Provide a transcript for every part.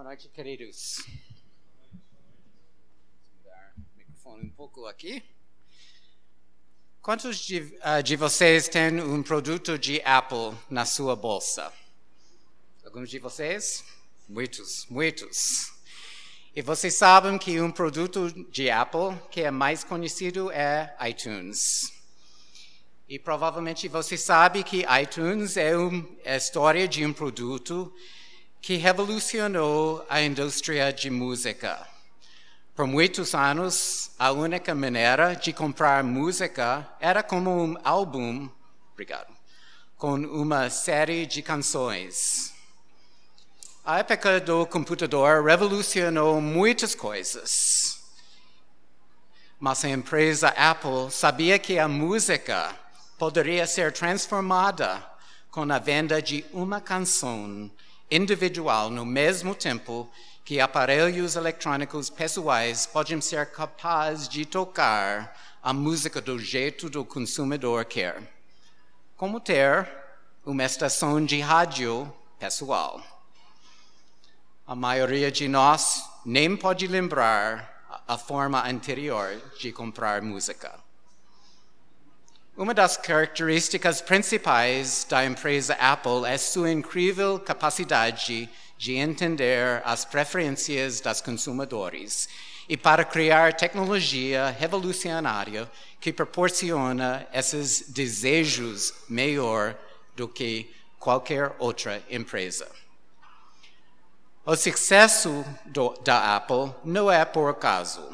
Boa noite, queridos. Vou dar o microfone um pouco aqui. Quantos de, uh, de vocês têm um produto de Apple na sua bolsa? Alguns de vocês? Muitos, muitos. E vocês sabem que um produto de Apple que é mais conhecido é iTunes. E provavelmente você sabe que iTunes é, um, é a história de um produto que revolucionou a indústria de música. Por muitos anos, a única maneira de comprar música era como um álbum, obrigado, com uma série de canções. A época do computador revolucionou muitas coisas. Mas a empresa Apple sabia que a música poderia ser transformada com a venda de uma canção individual no mesmo tempo que aparelhos eletrônicos pessoais podem ser capazes de tocar a música do jeito do consumidor quer. Como ter uma estação de rádio pessoal. A maioria de nós nem pode lembrar a forma anterior de comprar música. Uma das características principais da empresa Apple é sua incrível capacidade de entender as preferências dos consumidores e para criar tecnologia revolucionária que proporciona esses desejos melhor do que qualquer outra empresa. O sucesso do, da Apple não é por acaso.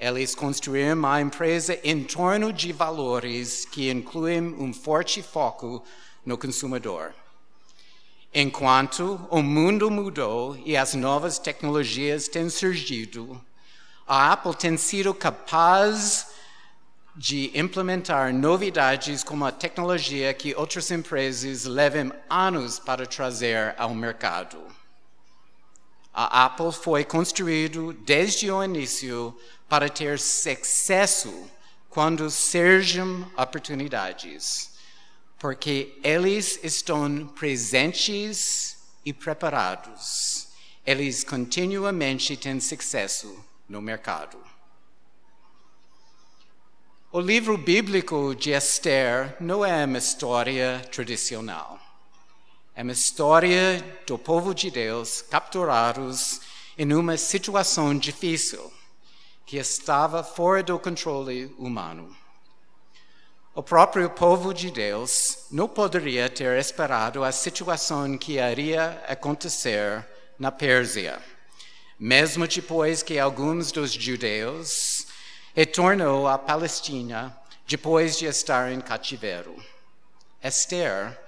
Eles construíram uma empresa em torno de valores que incluem um forte foco no consumidor. Enquanto o mundo mudou e as novas tecnologias têm surgido, a Apple tem sido capaz de implementar novidades como a tecnologia que outras empresas levam anos para trazer ao mercado. A Apple foi construído desde o início para ter sucesso quando surgem oportunidades, porque eles estão presentes e preparados. Eles continuamente têm sucesso no mercado. O livro bíblico de Esther não é uma história tradicional. É uma história do povo de Deus capturados em uma situação difícil que estava fora do controle humano. O próprio povo de Deus não poderia ter esperado a situação que iria acontecer na Pérsia, mesmo depois que alguns dos judeus retornou à Palestina depois de estar em cativeiro. Esther,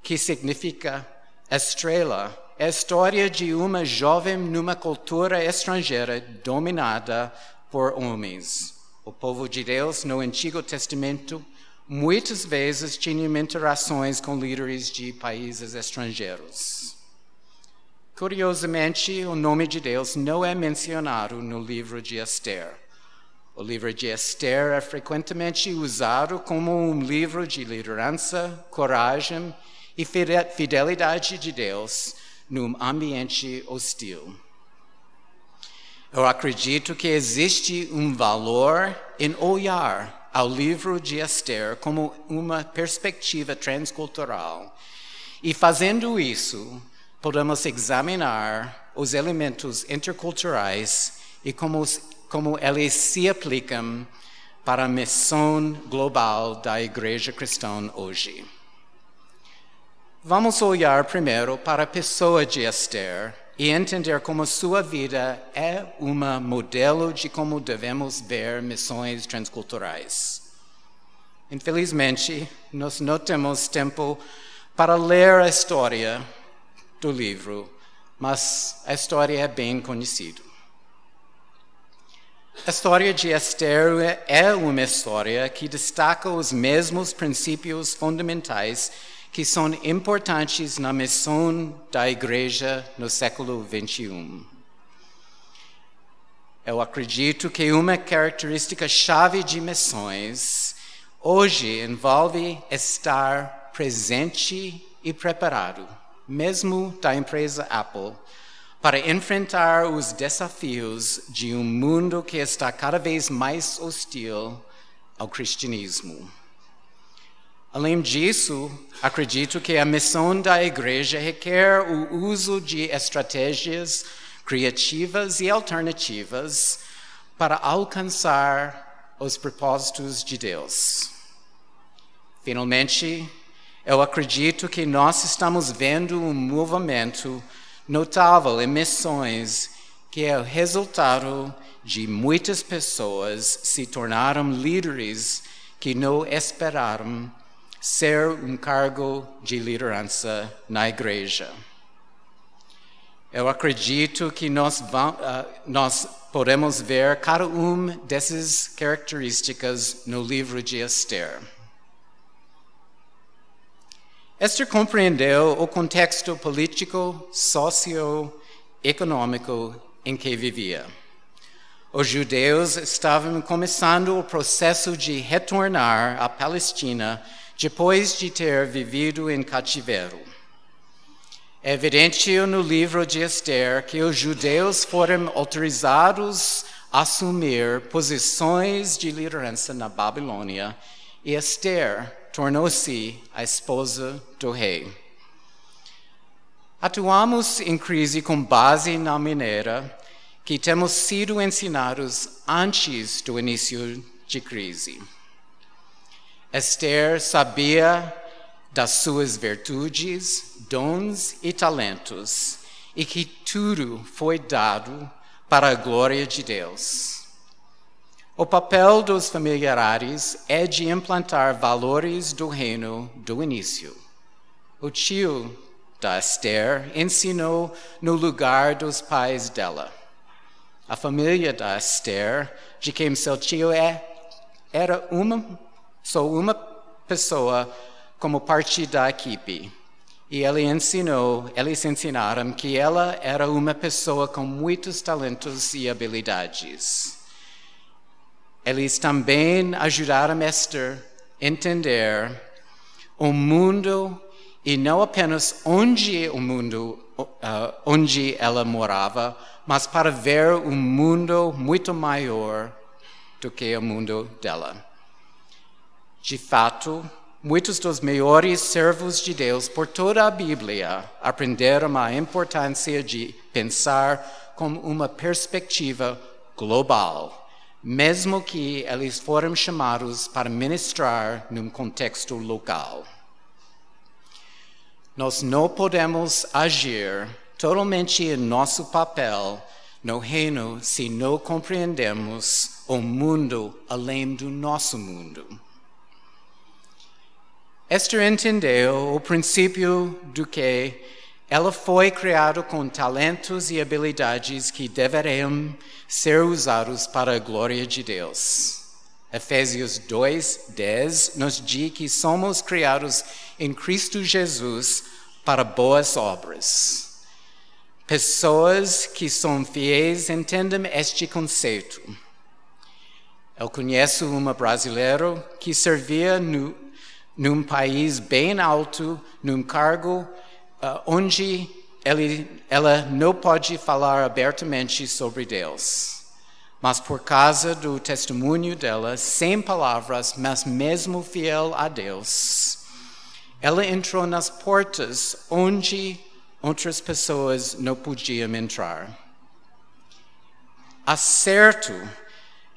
que significa estrela, é a história de uma jovem numa cultura estrangeira dominada por homens. O povo de Deus no Antigo Testamento muitas vezes tinha interações com líderes de países estrangeiros. Curiosamente, o nome de Deus não é mencionado no livro de Esther. O livro de Esther é frequentemente usado como um livro de liderança, coragem e fidelidade de Deus num ambiente hostil. Eu acredito que existe um valor em olhar ao livro de Esther como uma perspectiva transcultural. E fazendo isso, podemos examinar os elementos interculturais e como, como eles se aplicam para a missão global da Igreja Cristã hoje. Vamos olhar primeiro para a pessoa de Esther e entender como sua vida é um modelo de como devemos ver missões transculturais. Infelizmente, nós não temos tempo para ler a história do livro, mas a história é bem conhecida. A história de Esther é uma história que destaca os mesmos princípios fundamentais que são importantes na missão da igreja no século 21. Eu acredito que uma característica chave de missões hoje envolve estar presente e preparado, mesmo da empresa Apple, para enfrentar os desafios de um mundo que está cada vez mais hostil ao cristianismo. Além disso, acredito que a missão da igreja requer o uso de estratégias criativas e alternativas para alcançar os propósitos de Deus. Finalmente, eu acredito que nós estamos vendo um movimento notável em missões que é o resultado de muitas pessoas se tornaram líderes que não esperaram ser um cargo de liderança na igreja. Eu acredito que nós, vamos, uh, nós podemos ver cada uma dessas características no livro de Esther. Esther compreendeu o contexto político, socioeconômico em que vivia. Os judeus estavam começando o processo de retornar à Palestina depois de ter vivido em cativeiro. É evidente no livro de Esther que os judeus foram autorizados a assumir posições de liderança na Babilônia e Esther tornou-se a esposa do rei. Atuamos em crise com base na maneira que temos sido ensinados antes do início de crise. Esther sabia das suas virtudes, dons e talentos, e que tudo foi dado para a glória de Deus. O papel dos familiares é de implantar valores do reino do início. O tio da Esther ensinou no lugar dos pais dela. A família da Esther, de quem seu tio é, era uma só uma pessoa como parte da equipe. E ele ensinou, eles ensinaram que ela era uma pessoa com muitos talentos e habilidades. Eles também ajudaram Esther a entender o mundo e não apenas onde o mundo, uh, onde ela morava, mas para ver um mundo muito maior do que o mundo dela. De fato, muitos dos maiores servos de Deus por toda a Bíblia aprenderam a importância de pensar com uma perspectiva global, mesmo que eles foram chamados para ministrar num contexto local. Nós não podemos agir totalmente em nosso papel no reino se não compreendemos o mundo além do nosso mundo. Esther entendeu o princípio do que ela foi criada com talentos e habilidades que deveriam ser usados para a glória de Deus. Efésios 2, 10 nos diz que somos criados em Cristo Jesus para boas obras. Pessoas que são fiéis entendem este conceito. Eu conheço uma brasileira que servia no num país bem alto, num cargo uh, onde ele, ela não pode falar abertamente sobre Deus. Mas por causa do testemunho dela, sem palavras, mas mesmo fiel a Deus, ela entrou nas portas onde outras pessoas não podiam entrar. Acerto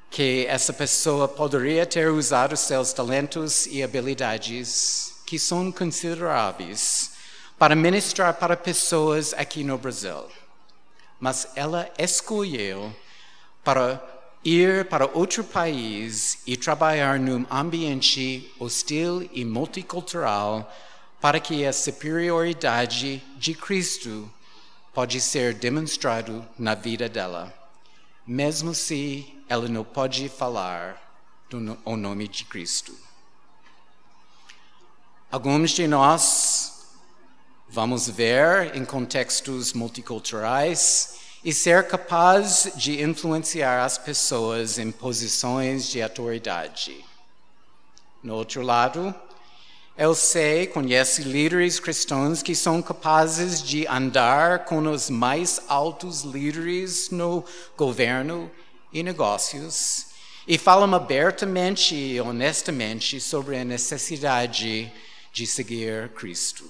que essa pessoa poderia ter usado seus talentos e habilidades, que são consideráveis, para ministrar para pessoas aqui no Brasil. Mas ela escolheu para ir para outro país e trabalhar num ambiente hostil e multicultural para que a superioridade de Cristo pode ser demonstrado na vida dela, mesmo se ela não pode falar do, o nome de Cristo. Alguns de nós vamos ver em contextos multiculturais e ser capaz de influenciar as pessoas em posições de autoridade. No outro lado, Eu sei, conhece líderes cristãos que são capazes de andar com os mais altos líderes no governo e negócios e falam abertamente e honestamente sobre a necessidade de seguir Cristo.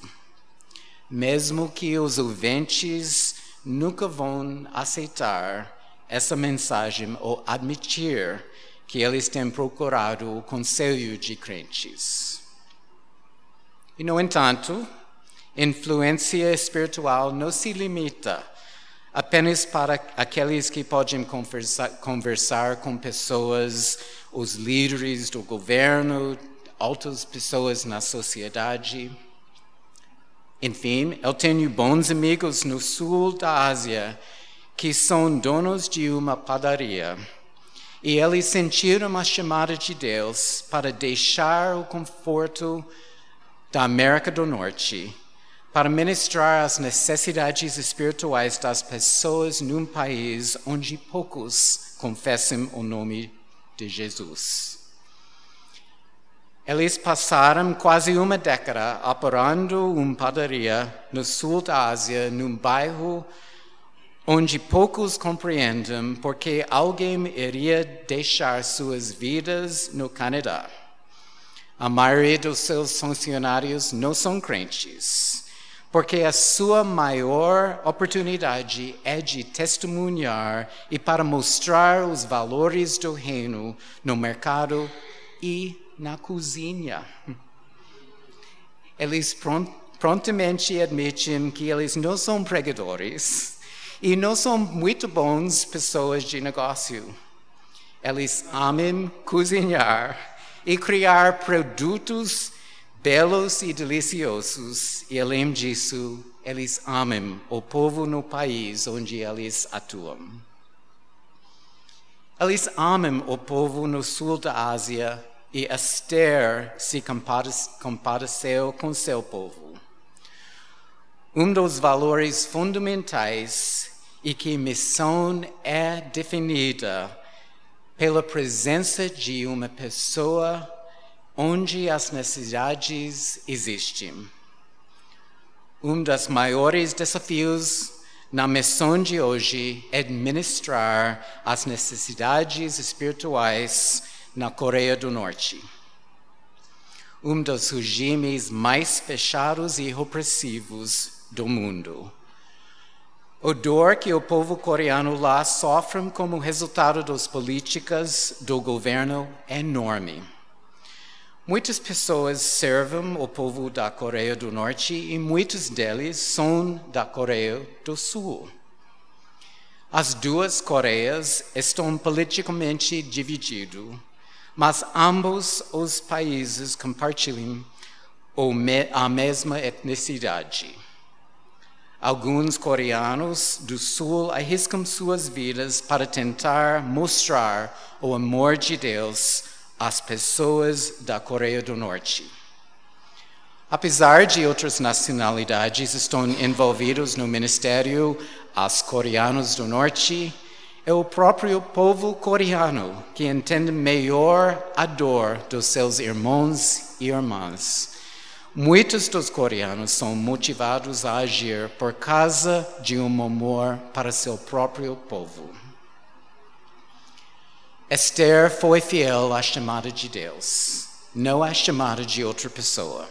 Mesmo que os ouvintes nunca vão aceitar essa mensagem ou admitir que eles têm procurado o conselho de crentes. E, no entanto, influência espiritual não se limita apenas para aqueles que podem conversar, conversar com pessoas, os líderes do governo, outras pessoas na sociedade. Enfim, eu tenho bons amigos no sul da Ásia que são donos de uma padaria. E eles sentiram a chamada de Deus para deixar o conforto da América do Norte para ministrar as necessidades espirituais das pessoas num país onde poucos confessam o nome de Jesus. Eles passaram quase uma década operando uma padaria no sul da Ásia, num bairro onde poucos compreendem porque alguém iria deixar suas vidas no Canadá. A maioria dos seus funcionários não são crentes, porque a sua maior oportunidade é de testemunhar e para mostrar os valores do reino no mercado e na cozinha. Eles prontamente admitem que eles não são pregadores e não são muito bons pessoas de negócio. Eles amam cozinhar e criar produtos belos e deliciosos, e além disso, eles amam o povo no país onde eles atuam. Eles amam o povo no sul da Ásia e Esther se compadeceu com seu povo. Um dos valores fundamentais e que missão é definida pela presença de uma pessoa onde as necessidades existem. Um dos maiores desafios na missão de hoje é administrar as necessidades espirituais na Coreia do Norte. Um dos regimes mais fechados e repressivos do mundo. O dor que o povo coreano lá sofre como resultado das políticas do governo é enorme. Muitas pessoas servem o povo da Coreia do Norte e muitos deles são da Coreia do Sul. As duas Coreias estão politicamente divididas, mas ambos os países compartilham a mesma etnicidade. Alguns coreanos do Sul arriscam suas vidas para tentar mostrar o amor de Deus às pessoas da Coreia do Norte. Apesar de outras nacionalidades estão envolvidos no ministério, as coreanos do Norte é o próprio povo coreano que entende melhor a dor dos seus irmãos e irmãs Muitos dos coreanos são motivados a agir por causa de um amor para seu próprio povo. Esther foi fiel à chamada de Deus, não à chamada de outra pessoa.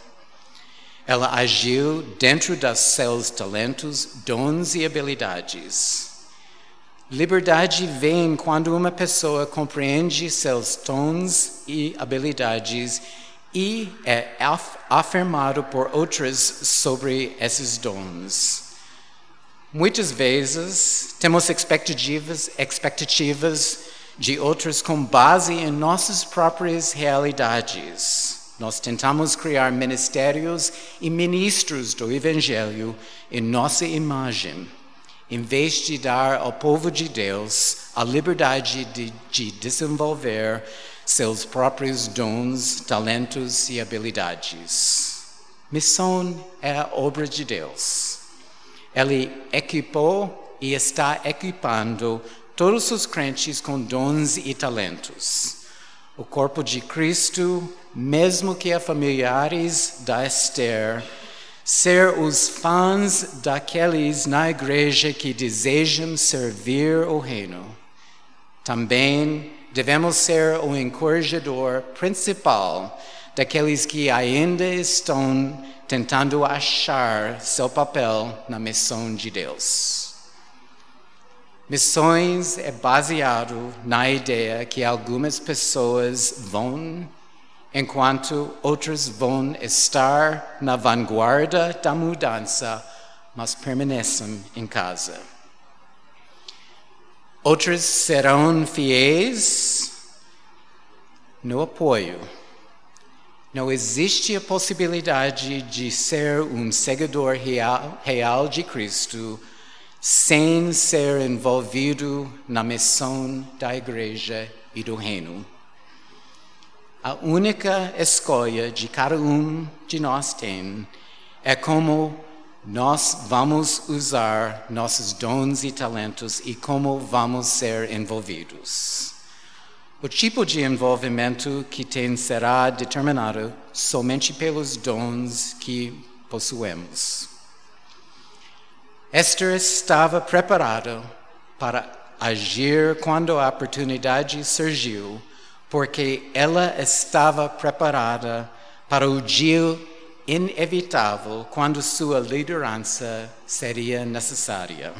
Ela agiu dentro dos seus talentos, dons e habilidades. Liberdade vem quando uma pessoa compreende seus dons e habilidades e é afirmado por outros sobre esses dons. Muitas vezes temos expectativas, expectativas de outros com base em nossas próprias realidades. Nós tentamos criar ministérios e ministros do Evangelho em nossa imagem, em vez de dar ao povo de Deus a liberdade de, de desenvolver seus próprios dons, talentos e habilidades. Missão é a obra de Deus. Ele equipou e está equipando todos os crentes com dons e talentos. o corpo de Cristo, mesmo que a familiares da Esther, ser os fãs daqueles na igreja que desejam servir o reino. Também devemos ser o encorajador principal daqueles que ainda estão tentando achar seu papel na missão de Deus. Missões é baseado na ideia que algumas pessoas vão, enquanto outras vão estar na vanguarda da mudança, mas permaneçam em casa. Outras serão fiéis no apoio. Não existe a possibilidade de ser um seguidor real, real de Cristo sem ser envolvido na missão da igreja e do reino. A única escolha de cada um de nós tem é como nós vamos usar nossos dons e talentos e como vamos ser envolvidos. O tipo de envolvimento que tem será determinado somente pelos dons que possuemos. Esther estava preparada para agir quando a oportunidade surgiu, porque ela estava preparada para o dia inevitável quando sua liderança seria necessária.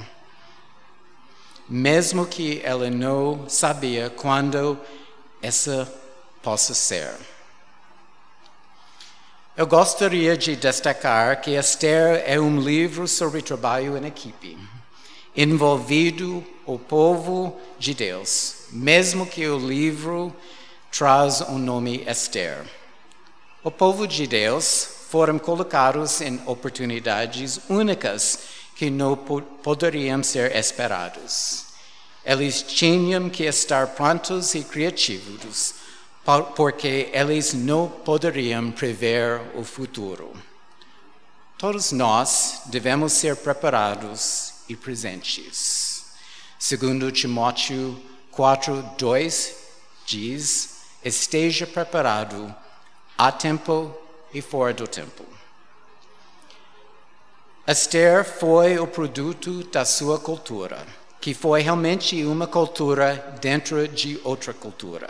Mesmo que ela não sabia quando essa possa ser. Eu gostaria de destacar que Esther é um livro sobre trabalho em equipe, envolvido o povo de Deus, mesmo que o livro traz o nome Esther. O povo de Deus foram colocados em oportunidades únicas que não poderiam ser esperados. Eles tinham que estar prontos e criativos porque eles não poderiam prever o futuro. Todos nós devemos ser preparados e presentes. Segundo Timóteo 4, 2 diz, esteja preparado a tempo e fora do tempo. Esther foi o produto da sua cultura, que foi realmente uma cultura dentro de outra cultura.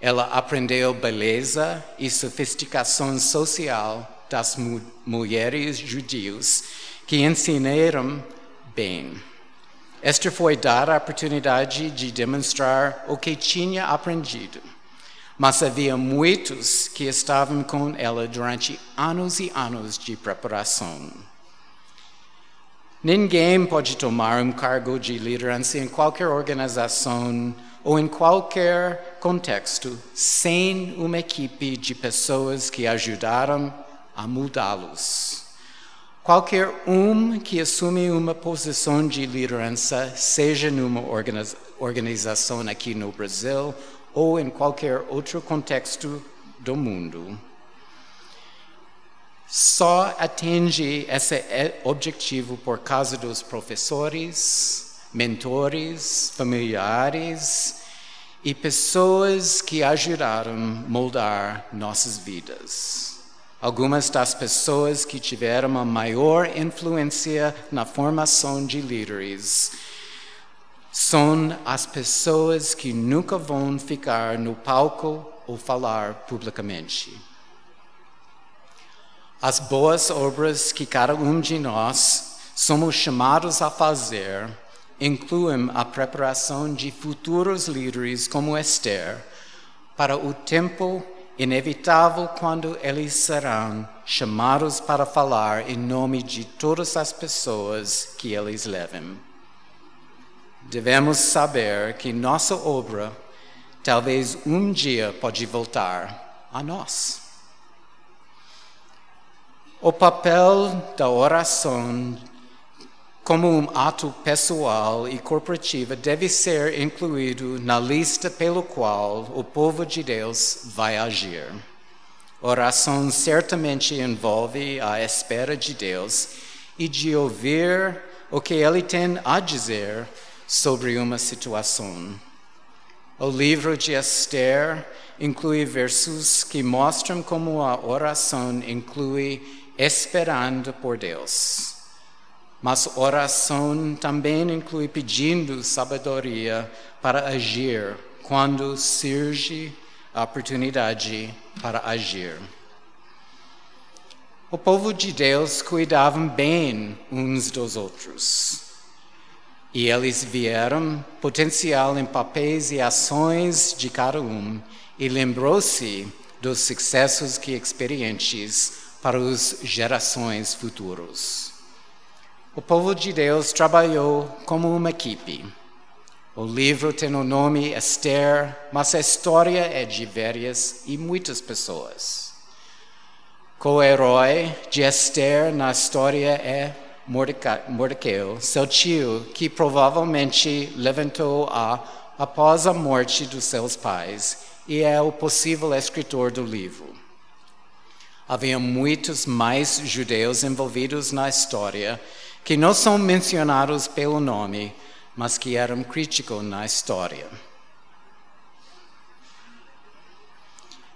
Ela aprendeu beleza e sofisticação social das mu mulheres judias que ensinaram bem. Esther foi dada a oportunidade de demonstrar o que tinha aprendido, mas havia muitos que estavam com ela durante anos e anos de preparação. Ninguém pode tomar um cargo de liderança em qualquer organização ou em qualquer contexto sem uma equipe de pessoas que ajudaram a mudá-los. Qualquer um que assume uma posição de liderança, seja numa organização aqui no Brasil ou em qualquer outro contexto do mundo, só atinge esse objetivo por causa dos professores, mentores, familiares e pessoas que ajudaram moldar nossas vidas. Algumas das pessoas que tiveram a maior influência na formação de líderes são as pessoas que nunca vão ficar no palco ou falar publicamente. As boas obras que cada um de nós somos chamados a fazer incluem a preparação de futuros líderes como Esther para o tempo inevitável quando eles serão chamados para falar em nome de todas as pessoas que eles levam. Devemos saber que nossa obra talvez um dia pode voltar a nós. O papel da oração como um ato pessoal e corporativo, deve ser incluído na lista pelo qual o povo de Deus vai agir. Oração certamente envolve a espera de Deus e de ouvir o que Ele tem a dizer sobre uma situação. O livro de Esther inclui versos que mostram como a oração inclui esperando por Deus. Mas oração também inclui pedindo sabedoria para agir quando surge a oportunidade para agir. O povo de Deus cuidavam bem uns dos outros. E eles vieram potencial em papéis e ações de cada um e lembrou-se dos sucessos que experientes para as gerações futuras. O povo de Deus trabalhou como uma equipe. O livro tem o nome Esther, mas a história é de várias e muitas pessoas. Co-herói de Esther na história é Mordecai, seu tio, que provavelmente levantou-a após a morte dos seus pais e é o possível escritor do livro. Havia muitos mais judeus envolvidos na história que não são mencionados pelo nome, mas que eram críticos na história.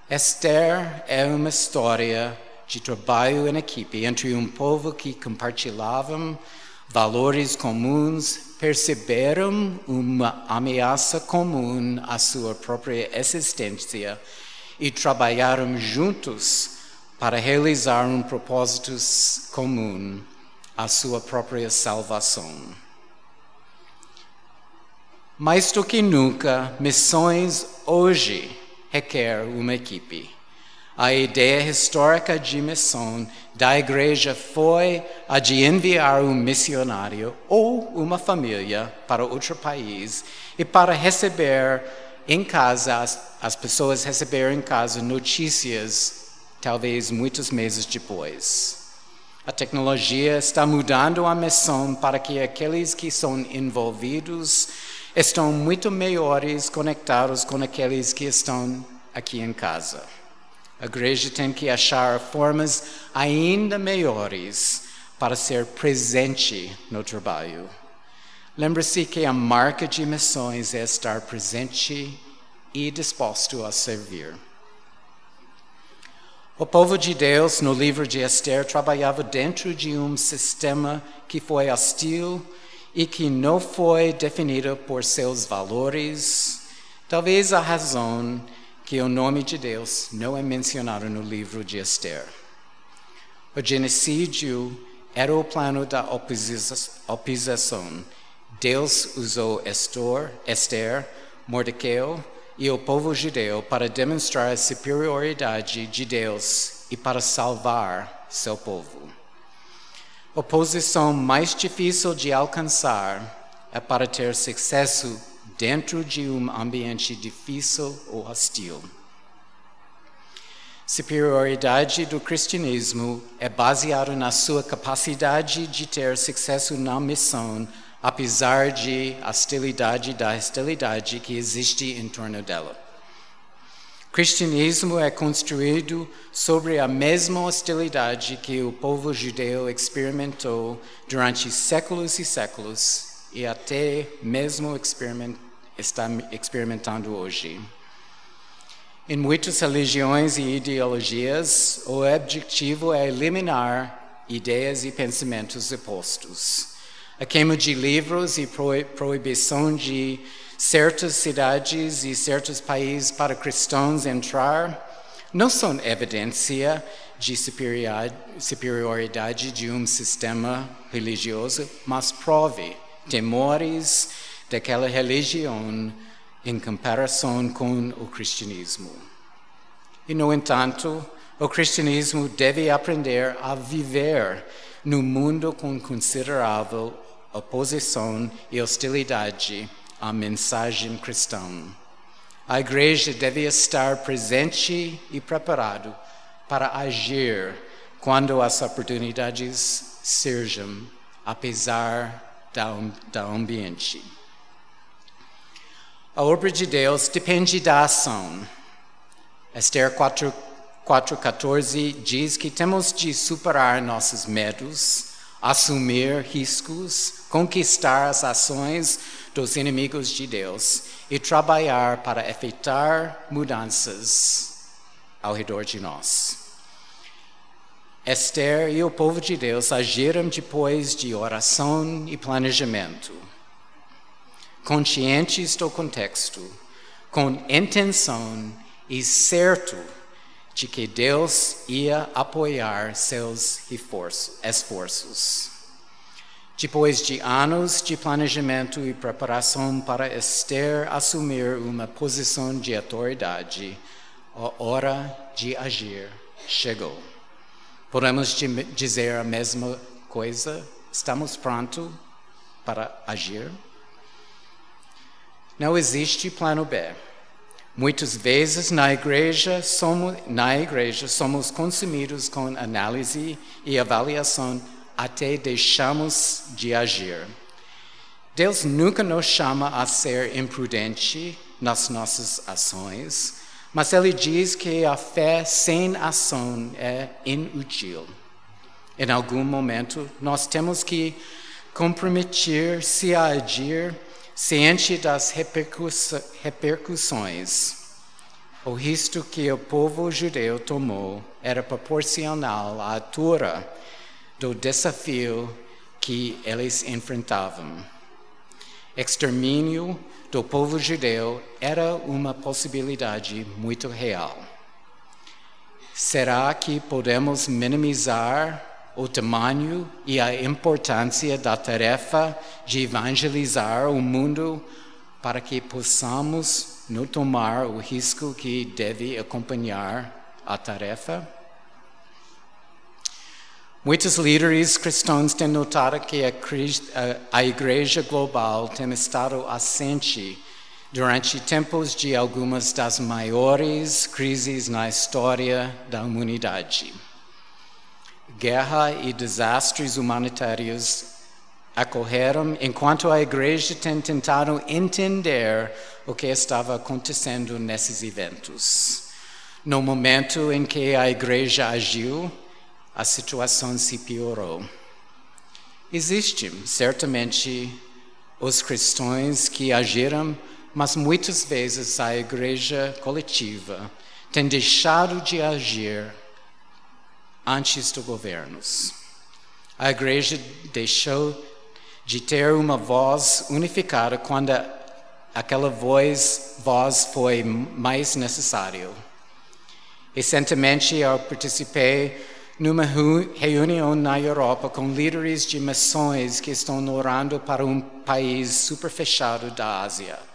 Esther é uma história de trabalho em equipe entre um povo que compartilhavam valores comuns, perceberam uma ameaça comum à sua própria existência e trabalharam juntos para realizar um propósito comum, a sua própria salvação. Mais do que nunca, missões hoje requer uma equipe. A ideia histórica de missão da igreja foi a de enviar um missionário ou uma família para outro país e para receber em casa, as, as pessoas receberem em casa notícias, talvez muitos meses depois. A tecnologia está mudando a missão para que aqueles que são envolvidos estão muito melhores conectados com aqueles que estão aqui em casa. A igreja tem que achar formas ainda melhores para ser presente no trabalho. Lembre-se que a marca de missões é estar presente e disposto a servir. O povo de Deus, no livro de Esther, trabalhava dentro de um sistema que foi hostil e que não foi definido por seus valores. Talvez a razão que o nome de Deus não é mencionado no livro de Esther. O genocídio era o plano da oposição. Deus usou Estor, Esther, Mordecai e o povo judeu para demonstrar a superioridade de Deus e para salvar seu povo. A posição mais difícil de alcançar é para ter sucesso dentro de um ambiente difícil ou hostil. Superioridade do cristianismo é baseado na sua capacidade de ter sucesso na missão, apesar de hostilidade da hostilidade que existe em torno dela. Cristianismo é construído sobre a mesma hostilidade que o povo judeu experimentou durante séculos e séculos e até mesmo experimentou está experimentando hoje. Em muitas religiões e ideologias, o objetivo é eliminar ideias e pensamentos opostos. A queima de livros e proibição de certas cidades e certos países para cristãos entrar não são evidência de superioridade de um sistema religioso, mas prove temores daquela religião em comparação com o cristianismo. E, no entanto, o cristianismo deve aprender a viver no mundo com considerável oposição e hostilidade à mensagem cristã. A igreja deve estar presente e preparado para agir quando as oportunidades surjam, apesar do ambiente. A obra de Deus depende da ação. Esther 4:14 diz que temos de superar nossos medos, assumir riscos, conquistar as ações dos inimigos de Deus e trabalhar para efetuar mudanças ao redor de nós. Esther e o povo de Deus agiram depois de oração e planejamento, conscientes do contexto, com intenção e certo de que Deus ia apoiar seus esforços. Depois de anos de planejamento e preparação para Esther assumir uma posição de autoridade, a hora de agir chegou. Podemos dizer a mesma coisa? Estamos prontos para agir? Não existe plano B. Muitas vezes na igreja somos, na igreja somos consumidos com análise e avaliação até deixamos de agir. Deus nunca nos chama a ser imprudente nas nossas ações, mas ele diz que a fé sem ação é inútil. Em algum momento, nós temos que comprometer-se a agir ciente das repercussões. O risco que o povo judeu tomou era proporcional à altura do desafio que eles enfrentavam. Extermínio do povo judeu era uma possibilidade muito real. Será que podemos minimizar o tamanho e a importância da tarefa de evangelizar o mundo para que possamos não tomar o risco que deve acompanhar a tarefa? Muitos líderes cristãos têm notado que a igreja global tem estado assente durante tempos de algumas das maiores crises na história da humanidade guerra e desastres humanitários ocorreram enquanto a igreja tentado entender o que estava acontecendo nesses eventos. No momento em que a igreja agiu, a situação se piorou. Existem certamente os cristãos que agiram, mas muitas vezes a igreja coletiva tem deixado de agir antes dos governos. A igreja deixou de ter uma voz unificada quando aquela voz, voz foi mais necessário. Recentemente eu participei numa reunião na Europa com líderes de missões que estão orando para um país super fechado da Ásia.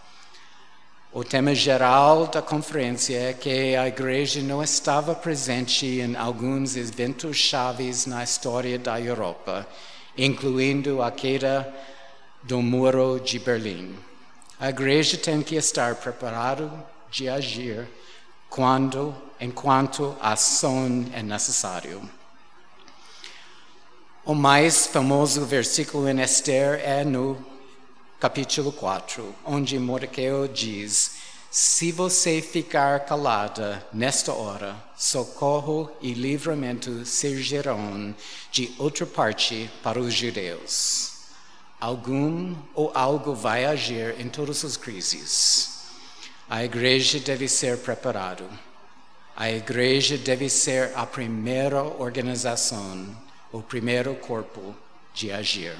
O tema geral da conferência é que a igreja não estava presente em alguns eventos chaves na história da Europa, incluindo a queda do Muro de Berlim. A igreja tem que estar preparada de agir quando, enquanto a ação é necessário. O mais famoso versículo em Esther é no capítulo 4, onde Mordecai diz: Se você ficar calada nesta hora, socorro e livramento surgirão de outra parte para os judeus. Algum ou algo vai agir em todas as crises. A igreja deve ser preparada. A igreja deve ser a primeira organização, o primeiro corpo de agir.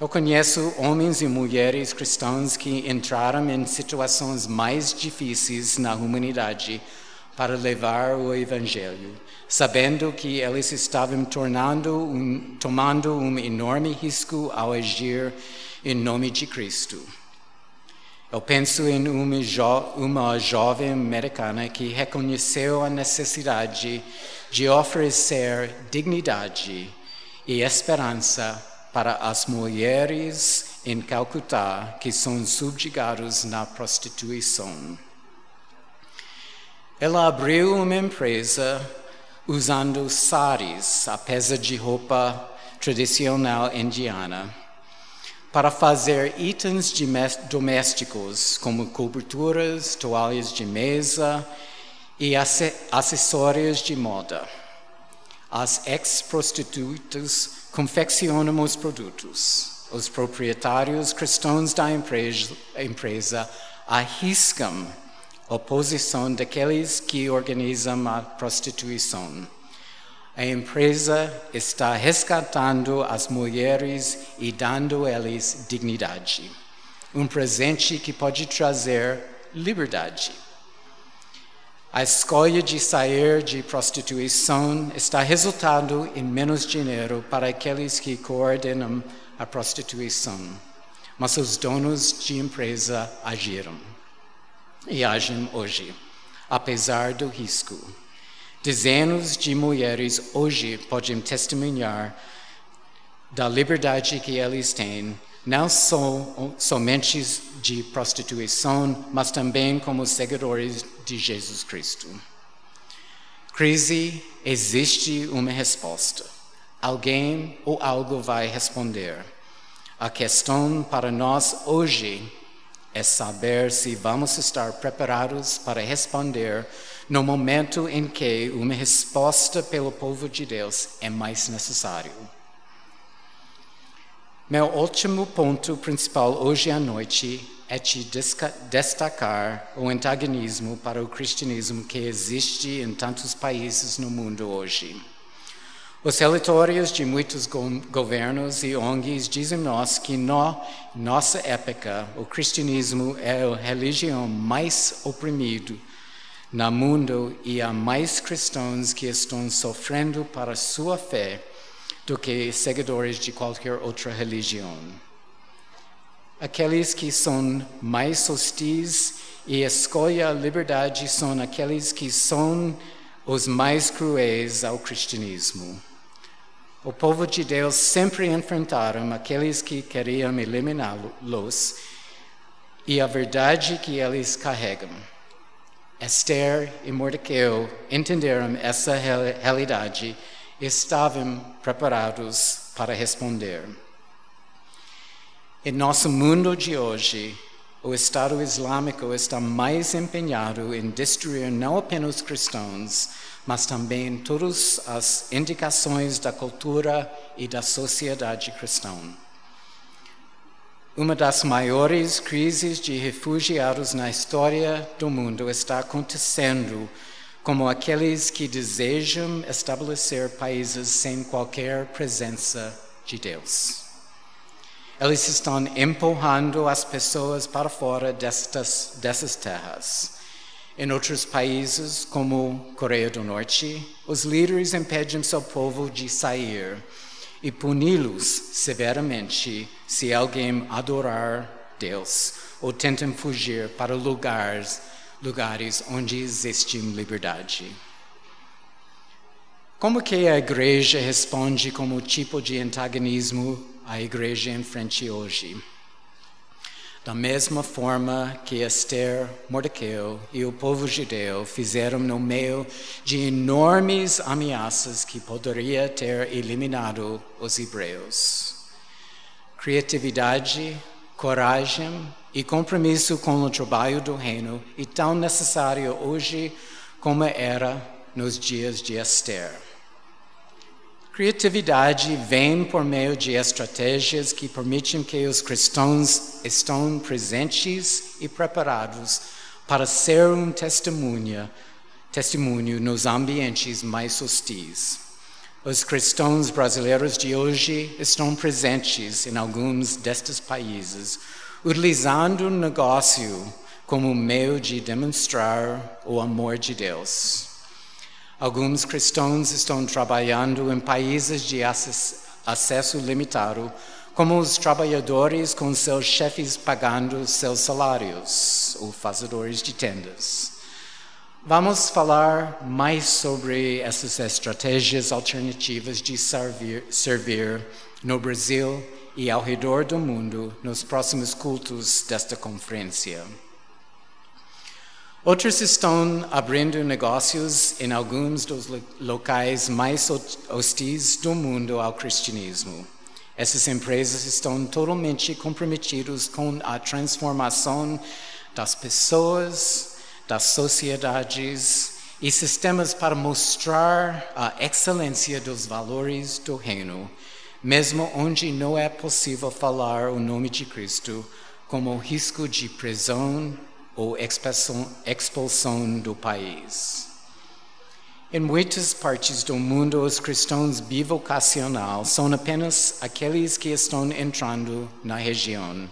Eu conheço homens e mulheres cristãos que entraram em situações mais difíceis na humanidade para levar o Evangelho, sabendo que eles estavam um, tomando um enorme risco ao agir em nome de Cristo. Eu penso em uma, jo uma jovem americana que reconheceu a necessidade de oferecer dignidade e esperança para as mulheres em Calcutá que são subjugadas na prostituição. Ela abriu uma empresa usando saris, a peça de roupa tradicional indiana, para fazer itens domésticos como coberturas, toalhas de mesa e acessórios de moda. As ex-prostitutas confeccionam os produtos. Os proprietários cristãos da empresa, arriscam a posição daqueles que organizam a prostituição. A empresa está resgatando as mulheres e dando a eles dignidade. Um presente que pode trazer liberdade. A escolha de sair de prostituição está resultando em menos dinheiro para aqueles que coordenam a prostituição. Mas os donos de empresa agiram e agem hoje, apesar do risco. Dezenas de mulheres hoje podem testemunhar da liberdade que eles têm, não só somente de prostituição, mas também como seguidores de Jesus Cristo. Crise existe uma resposta. Alguém ou algo vai responder. A questão para nós hoje é saber se vamos estar preparados para responder no momento em que uma resposta pelo povo de Deus é mais necessário. Meu último ponto principal hoje à noite é te destacar o antagonismo para o cristianismo que existe em tantos países no mundo hoje. Os relatórios de muitos governos e ONGs dizem-nos que na nossa época o cristianismo é a religião mais oprimida no mundo e há mais cristãos que estão sofrendo para sua fé do que seguidores de qualquer outra religião. Aqueles que são mais hostis e escolhem a liberdade são aqueles que são os mais cruéis ao cristianismo. O povo de Deus sempre enfrentaram aqueles que queriam eliminá-los e a verdade que eles carregam. Esther e Mordecai entenderam essa realidade estavam preparados para responder. Em nosso mundo de hoje, o Estado Islâmico está mais empenhado em destruir não apenas cristãos, mas também todas as indicações da cultura e da sociedade cristã. Uma das maiores crises de refugiados na história do mundo está acontecendo como aqueles que desejam estabelecer países sem qualquer presença de Deus. Eles estão empurrando as pessoas para fora destas, dessas terras em outros países, como Coreia do Norte, os líderes impedem seu povo de sair e puni-los severamente se alguém adorar Deus ou tentam fugir para lugares, lugares onde existe liberdade. Como que a igreja responde como tipo de antagonismo a igreja em frente hoje? Da mesma forma que Esther, Mordecai e o povo judeu fizeram no meio de enormes ameaças que poderia ter eliminado os hebreus. Criatividade, coragem e compromisso com o trabalho do reino e tão necessário hoje como era nos dias de Esther. Criatividade vem por meio de estratégias que permitem que os cristãos estão presentes e preparados para ser um testemunho, testemunho nos ambientes mais hostis. Os cristãos brasileiros de hoje estão presentes em alguns destes países, utilizando o negócio como meio de demonstrar o amor de Deus. Alguns cristãos estão trabalhando em países de acesso limitado, como os trabalhadores com seus chefes pagando seus salários, ou fazedores de tendas. Vamos falar mais sobre essas estratégias alternativas de servir, servir no Brasil e ao redor do mundo nos próximos cultos desta conferência. Outros estão abrindo negócios em alguns dos locais mais hostis do mundo ao cristianismo. Essas empresas estão totalmente comprometidas com a transformação das pessoas, das sociedades e sistemas para mostrar a excelência dos valores do reino, mesmo onde não é possível falar o nome de Cristo, como risco de prisão ou expulsão, do país. Em muitas partes do mundo, os cristãos bivocacional são apenas aqueles que estão entrando na região,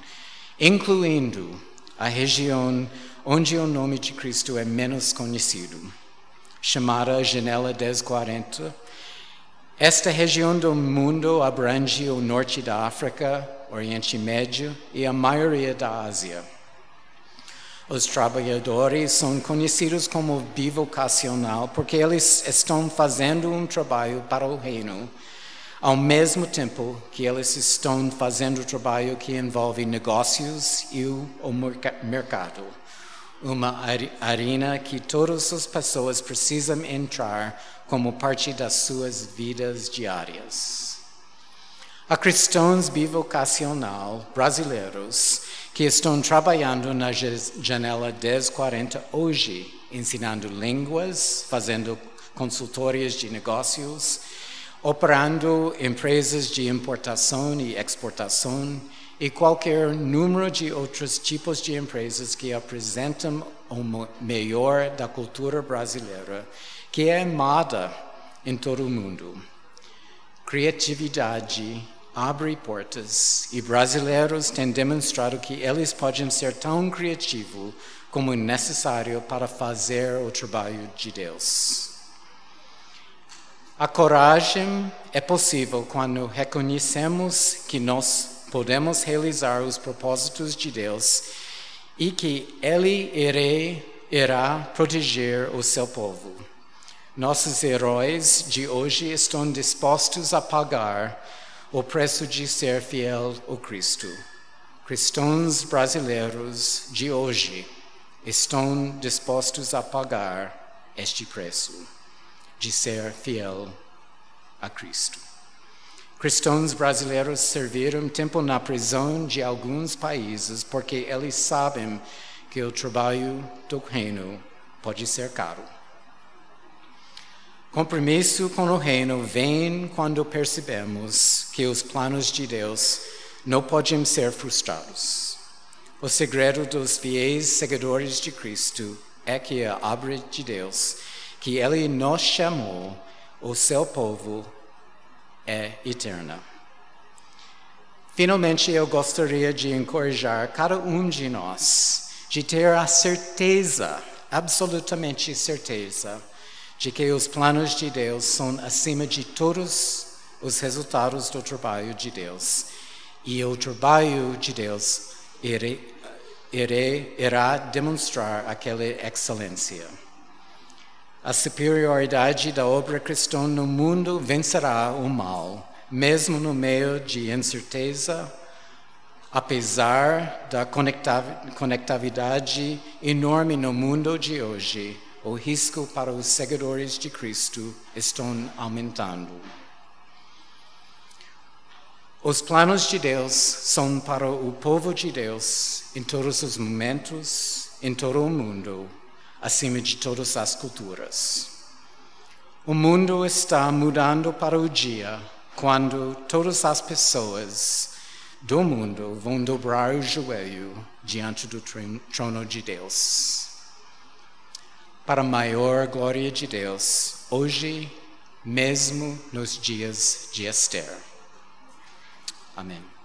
incluindo a região onde o nome de Cristo é menos conhecido chamada Janela 1040. Esta região do mundo abrange o norte da África, Oriente Médio e a maioria da Ásia. Os trabalhadores são conhecidos como bivocacional porque eles estão fazendo um trabalho para o reino, ao mesmo tempo que eles estão fazendo trabalho que envolve negócios e o mercado uma arena que todas as pessoas precisam entrar como parte das suas vidas diárias. Há cristãos bivocacional brasileiros que estão trabalhando na janela 1040 hoje, ensinando línguas, fazendo consultorias de negócios, operando empresas de importação e exportação e qualquer número de outros tipos de empresas que apresentam o melhor da cultura brasileira, que é amada em todo o mundo. Criatividade abre portas e brasileiros têm demonstrado que eles podem ser tão criativos como necessário para fazer o trabalho de Deus. A coragem é possível quando reconhecemos que nós podemos realizar os propósitos de Deus e que Ele irá proteger o seu povo. Nossos heróis de hoje estão dispostos a pagar o preço de ser fiel ao Cristo. Cristãos brasileiros de hoje estão dispostos a pagar este preço de ser fiel a Cristo. Cristãos brasileiros serviram tempo na prisão de alguns países porque eles sabem que o trabalho do reino pode ser caro. Compromisso com o reino vem quando percebemos que os planos de Deus não podem ser frustrados. O segredo dos fiéis seguidores de Cristo é que a obra de Deus, que Ele nos chamou, o seu povo, é eterna. Finalmente, eu gostaria de encorajar cada um de nós de ter a certeza, absolutamente certeza, de que os planos de Deus são acima de todos os resultados do trabalho de Deus. E o trabalho de Deus irá demonstrar aquela excelência. A superioridade da obra cristã no mundo vencerá o mal, mesmo no meio de incerteza, apesar da conectividade enorme no mundo de hoje. O risco para os seguidores de Cristo estão aumentando. Os planos de Deus são para o povo de Deus em todos os momentos, em todo o mundo acima de todas as culturas. O mundo está mudando para o dia quando todas as pessoas do mundo vão dobrar o joelho diante do trono de Deus. Para a maior glória de Deus, hoje, mesmo nos dias de Esther. Amém.